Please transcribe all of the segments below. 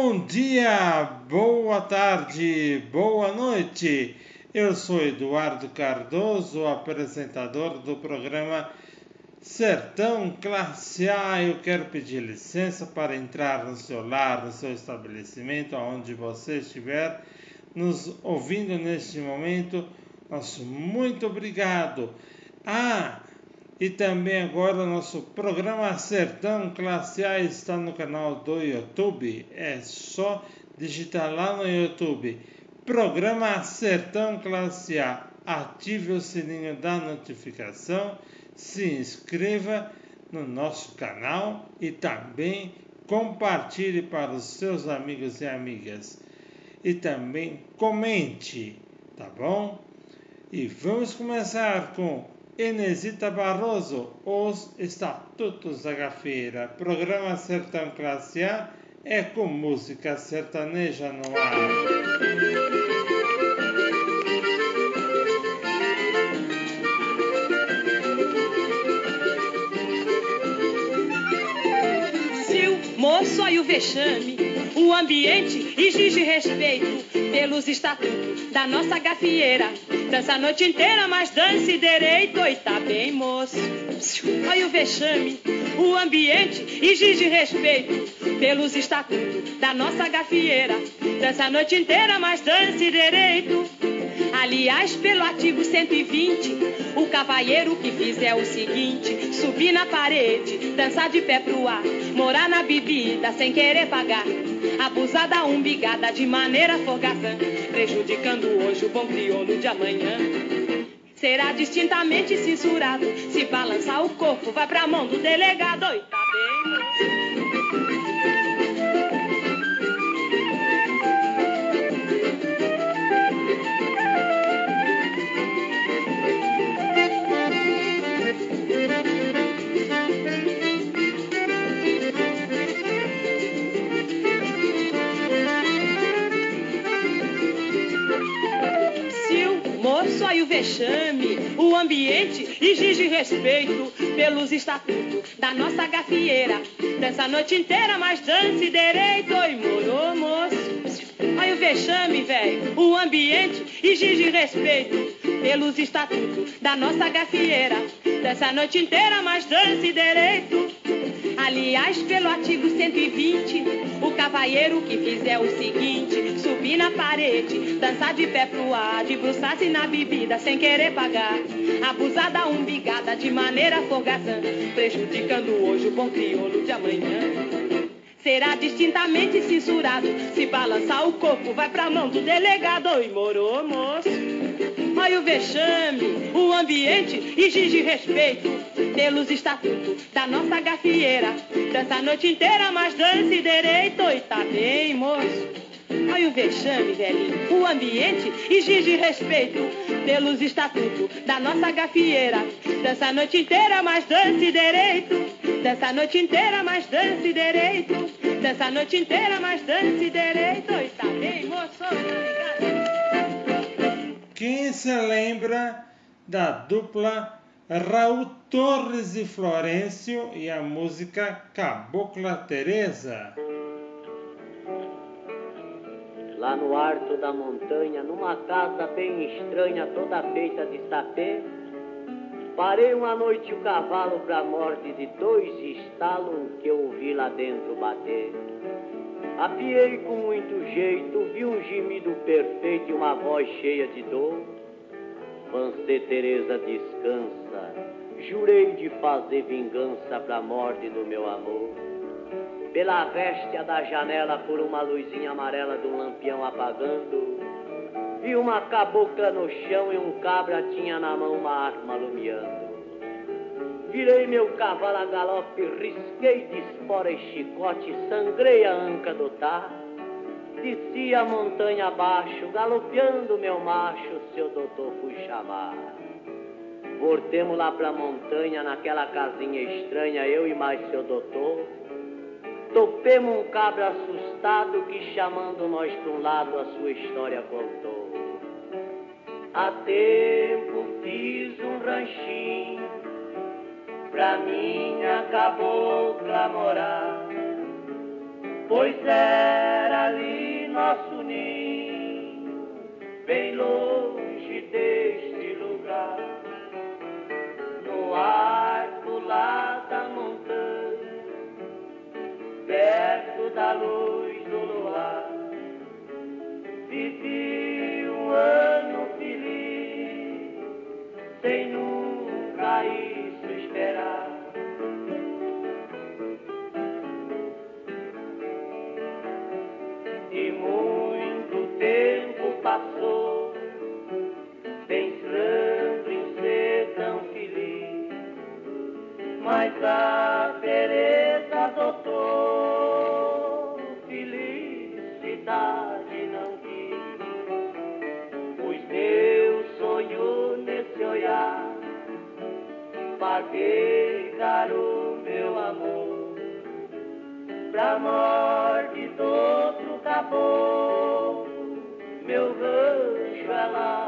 Bom dia, boa tarde, boa noite. Eu sou Eduardo Cardoso, apresentador do programa Sertão Classe A. Eu quero pedir licença para entrar no seu lar, no seu estabelecimento, aonde você estiver nos ouvindo neste momento. Nosso muito obrigado. Ah, e também agora nosso programa Sertão Classe A está no canal do YouTube. É só digitar lá no YouTube. Programa Sertão Classe A. Ative o sininho da notificação, se inscreva no nosso canal e também compartilhe para os seus amigos e amigas. E também comente, tá bom? E vamos começar com Inesita Barroso, Os Estatutos da Gafeira. Programa Sertão Classe A é com música sertaneja no ar. Se o moço olha o vexame, o ambiente exige respeito pelos estatutos da nossa gafieira. Dança a noite inteira, mas dance direito. E tá bem, moço. Olha o vexame. O ambiente exige respeito pelos estatutos da nossa gafieira. Dança a noite inteira, mas dance direito. Aliás, pelo artigo 120, o cavalheiro que fizer o seguinte: subir na parede, dançar de pé pro ar, morar na bebida sem querer pagar, abusar da umbigada de maneira folgazã, prejudicando hoje o bom crioulo de amanhã. Será distintamente censurado. Se balançar o corpo, vai pra mão do delegado. Vexame, o ambiente exige respeito pelos estatutos da nossa gafieira. Dança a noite inteira, mas dance direito. Oi, morou, moço. Olha o vexame, velho. O ambiente exige respeito pelos estatutos da nossa gafieira. Dança a noite inteira, mas dance direito. Aliás, pelo artigo 120, o cavalheiro que fizer o seguinte: subir na parede, dançar de pé pro ar, debruçar-se na bebida sem querer pagar, abusar da umbigada de maneira folgazã, prejudicando hoje o bom crioulo de amanhã. Será distintamente censurado. Se balançar o corpo, vai pra mão do delegado. Oi, morou, moço. Olha o vexame, o ambiente exige respeito pelos estatutos da nossa gafieira. Dança a noite inteira, mas dance direito. Oi, tá bem, moço. Olha o vexame, velhinho. O ambiente exige respeito pelos estatutos da nossa gafieira. Dança a noite inteira, mas dance direito. Dança a noite inteira, mas dance direito. Dança a noite inteira, mas dance direito. Oi, tá bem, moço? Obrigada. Quem se lembra da dupla Raul Torres e Florencio e a música Cabocla Teresa? Lá no alto da montanha, numa casa bem estranha, toda feita de sapê, parei uma noite o cavalo pra morte de dois estalos que eu ouvi lá dentro bater. Apiei com muito jeito, vi um gemido perfeito e uma voz cheia de dor. Vancê Teresa descansa, jurei de fazer vingança pra morte do meu amor. Pela réstia da janela, por uma luzinha amarela de um lampião apagando, vi uma cabocla no chão e um cabra tinha na mão uma arma alumiando. Virei meu cavalo a galope, risquei de espora e chicote, sangrei a anca do tar. Desci a montanha abaixo, galopeando meu macho, seu doutor fui chamar. Voltemos lá pra montanha, naquela casinha estranha, eu e mais seu doutor. Topemos um cabra assustado que chamando nós pra um lado a sua história contou. Há tempo fiz um ranchinho pra minha cabocla morar, pois era ali nosso ninho, felicidade não quis. Pus meu sonho nesse olhar, paguei caro meu amor pra morte do outro meu rancho ela abandonou.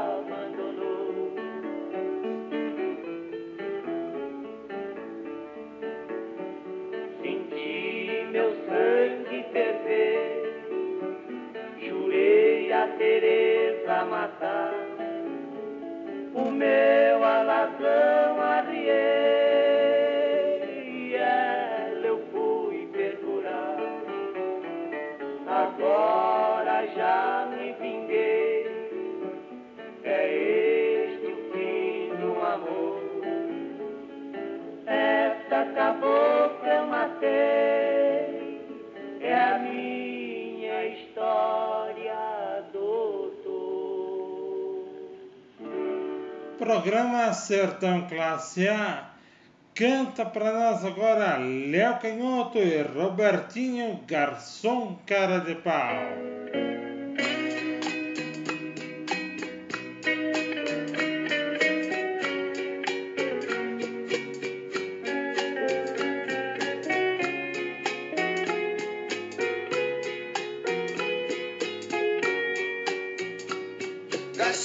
Agora já me vinguei, é este o fim do amor. Essa cabocla eu matei, é a minha história, doutor. Programa Sertão Classe A. Canta para nós agora Léo Canhoto e Robertinho Garçom Cara de Pau.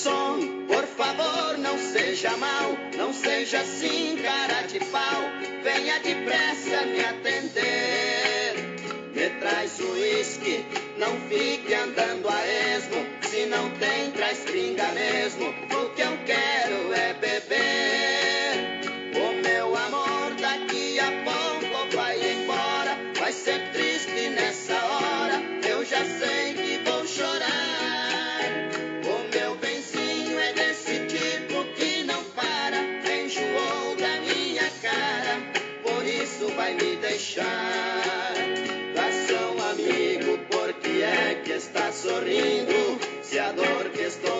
Favor, seja mal, não seja assim, cara de pau. Venha depressa me atender. Me traz uísque, não fique andando a esmo. Se não tem, traz pinga mesmo. Vai me deixar. Garçom amigo, por que é que está sorrindo? Se a dor que estou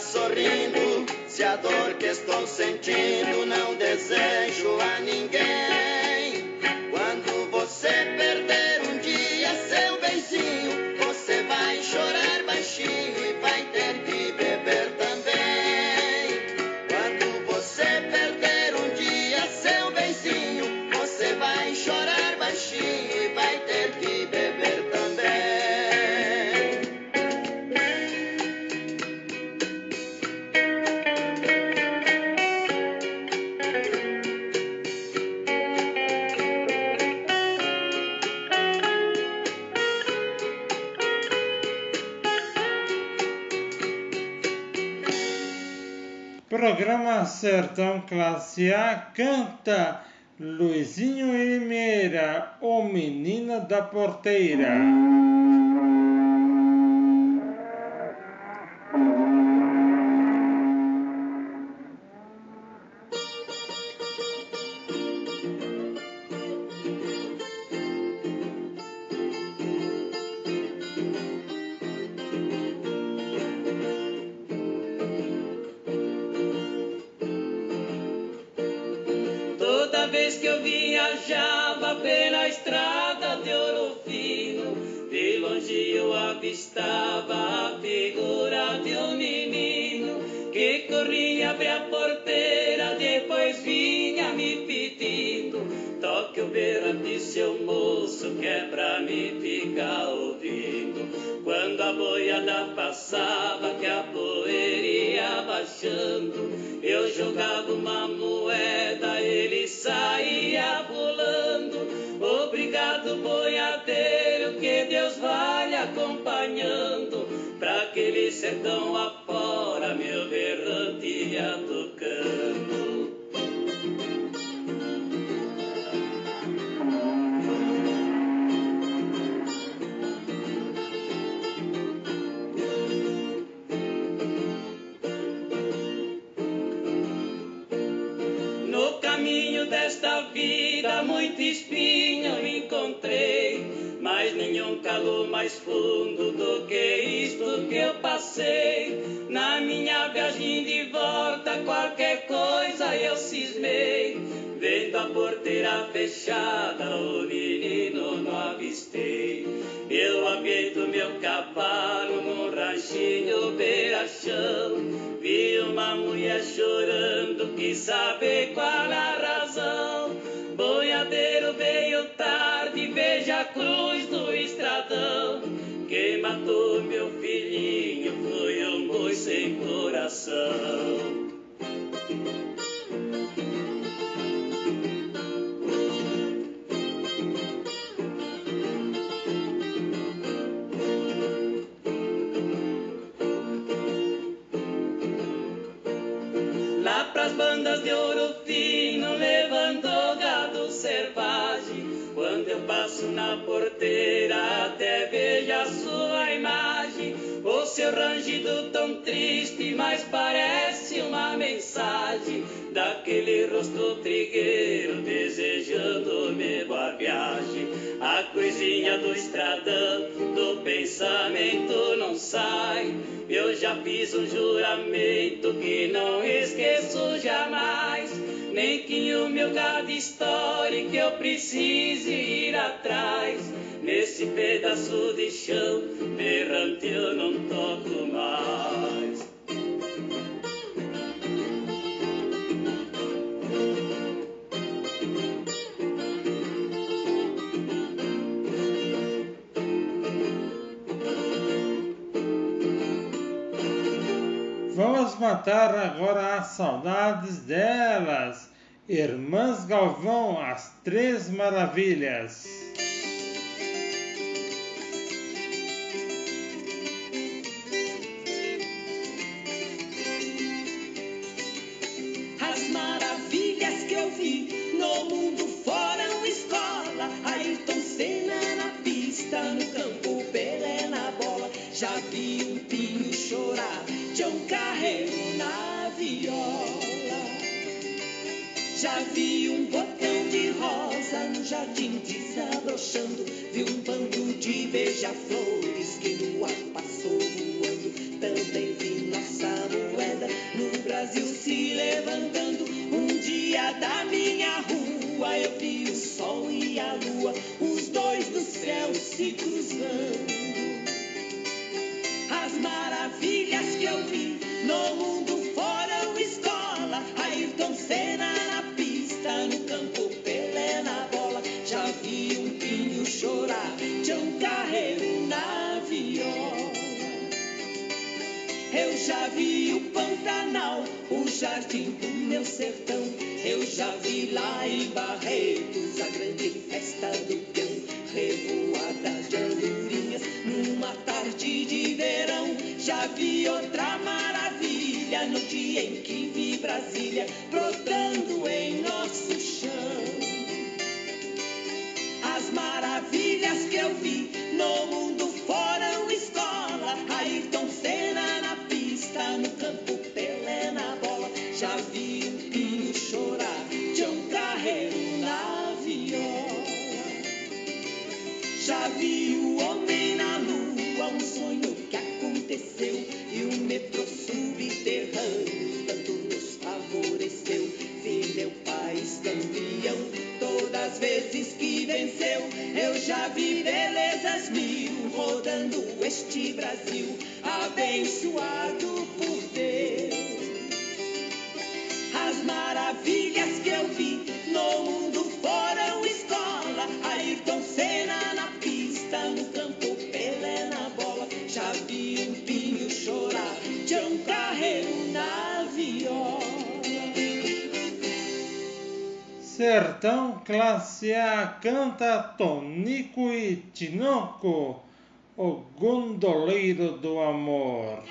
sorrindo? Se a dor que estou sentindo Programa Sertão Classe A canta Luizinho Limeira, o menino da porteira. Avistava a figura de um menino que corria abrir a porteira, depois vinha me pedindo. Toque o berrante, seu moço, que é pra me ficar ouvindo. Quando a boiada passava, que a poeira ia baixando, eu jogava uma moeda, ele saía pulando. Obrigado, boiadeiro, sertão afora, meu berrante ia tocando. desta vida muito espinho encontrei, mas nenhum calor mais fundo do que isto que eu passei. Na minha viagem de volta, qualquer coisa eu cismei. Vendo a porteira fechada, o menino não avistei. Eu aviento meu cavalo no ranchinho beira-chão. Vi uma mulher chorando, quis saber qual a razão. Boiadeiro veio tarde, veja a cruz seu rangido tão triste, mas parece uma mensagem daquele rosto trigueiro desejando-me boa viagem. A cruzinha do estradão do pensamento não sai. Eu já fiz um juramento que não esqueço jamais. Nem que o meu gado histórico eu precise ir atrás. Nesse pedaço de chão, berrante eu não toco mais. Vamos matar agora as saudades delas. Irmãs Galvão, as Três Maravilhas. Vi um botão de rosa no jardim desabrochando. Vi um bando de beija-flores que no ar passou voando. Também vi nossa moeda no Brasil se levantando. Um dia da minha rua eu vi o sol e a lua, os dois no céu se cruzando as maravilhas que eu vi no mundo Carreiro na viola. Eu já vi o Pantanal, o jardim do meu sertão. Eu já vi lá em Barretos a grande festa do peão, revoada de andorinhas numa tarde de verão. Já vi outra maravilha no dia em que vi Brasília brotando em nosso chão. As maravilhas que eu vi no mundo Eu já vi belezas mil rodando este Brasil, abençoado por Deus. As maravilhas que eu vi no mundo foram escola. Ayrton Senna na pista, no campo, Pelé na bola. Já vi um pinho chorar, Tião Carreiro na viola. Sertão Classe A canta Tonico e Tinoco, o gondoleiro do amor.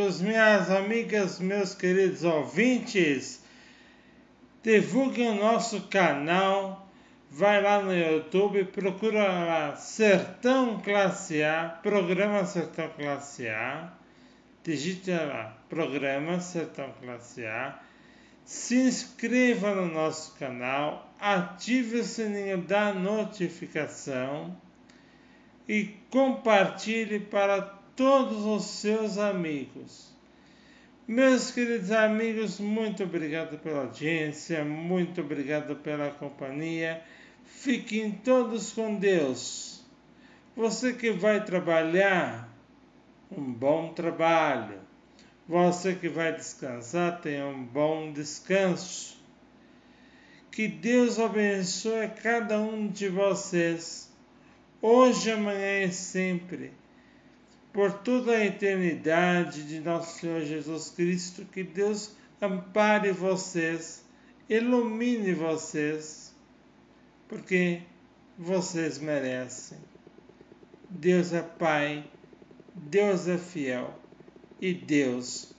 Amigos, minhas amigas, meus queridos ouvintes, divulguem o nosso canal, vai lá no YouTube, procura lá Sertão Classe A, programa Sertão Classe A, digite lá, programa Sertão Classe A, se inscreva no nosso canal, ative o sininho da notificação e compartilhe para todos os seus amigos. Meus queridos amigos, muito obrigado pela audiência, muito obrigado pela companhia. Fiquem todos com Deus. Você que vai trabalhar, um bom trabalho. Você que vai descansar, tenha um bom descanso. Que Deus abençoe cada um de vocês, hoje, amanhã e sempre, por toda a eternidade de nosso Senhor Jesus Cristo. Que Deus ampare vocês, ilumine vocês, porque vocês merecem. Deus é Pai, Deus é fiel e Deus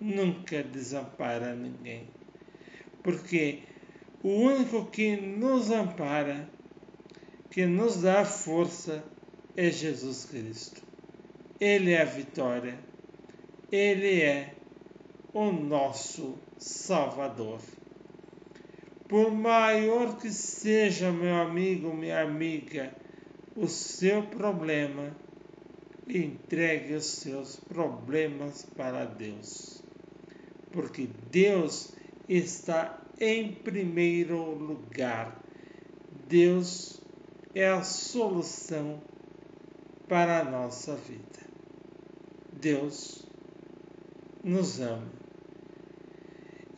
nunca desampara ninguém. Porque o único que nos ampara, que nos dá força, é Jesus Cristo. Ele é a vitória. Ele é o nosso Salvador. Por maior que seja, meu amigo, minha amiga, o seu problema, entregue os seus problemas para Deus. Porque Deus está em primeiro lugar. Deus é a solução para a nossa vida. Deus nos ama.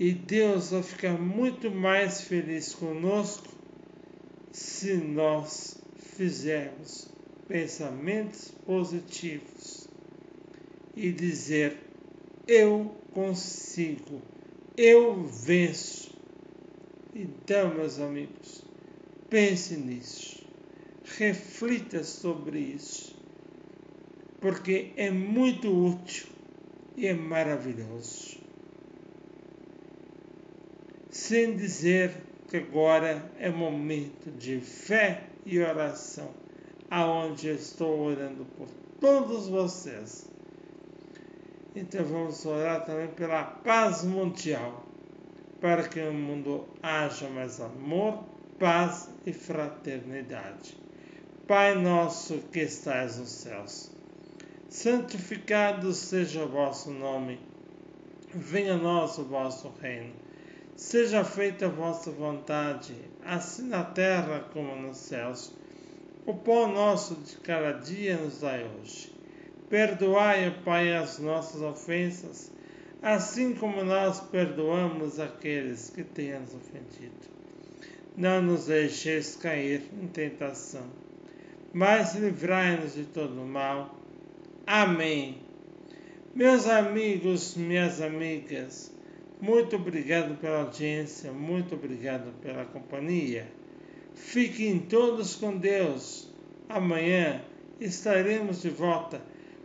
E Deus vai ficar muito mais feliz conosco se nós fizermos pensamentos positivos e dizer: Eu consigo, eu venço. Então, meus amigos, pense nisso, reflita sobre isso, porque é muito útil e é maravilhoso. Sem dizer que agora é momento de fé e oração aonde estou orando por todos vocês. Então vamos orar também pela paz mundial, para que no mundo haja mais amor, paz e fraternidade. Pai nosso que estais nos céus, santificado seja o vosso nome, venha a nós o vosso reino, seja feita a vossa vontade, assim na terra como nos céus. O pão nosso de cada dia nos dai hoje. Perdoai, Pai, as nossas ofensas, assim como nós perdoamos aqueles que têm nos ofendido. Não nos deixeis cair em tentação, mas livrai-nos de todo mal. Amém. Meus amigos, minhas amigas, muito obrigado pela audiência, muito obrigado pela companhia. Fiquem todos com Deus. Amanhã estaremos de volta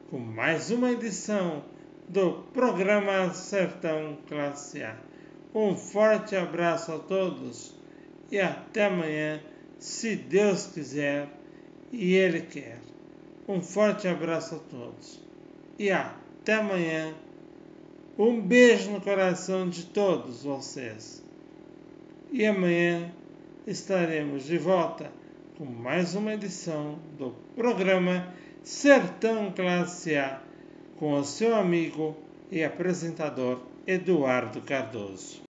com mais uma edição do programa Sertão Classe A. Um forte abraço a todos e até amanhã, se Deus quiser e Ele quer. Um forte abraço a todos e até amanhã. Um beijo no coração de todos vocês. E amanhã estaremos de volta com mais uma edição do programa Sertão Classe A com o seu amigo e apresentador Eduardo Cardoso.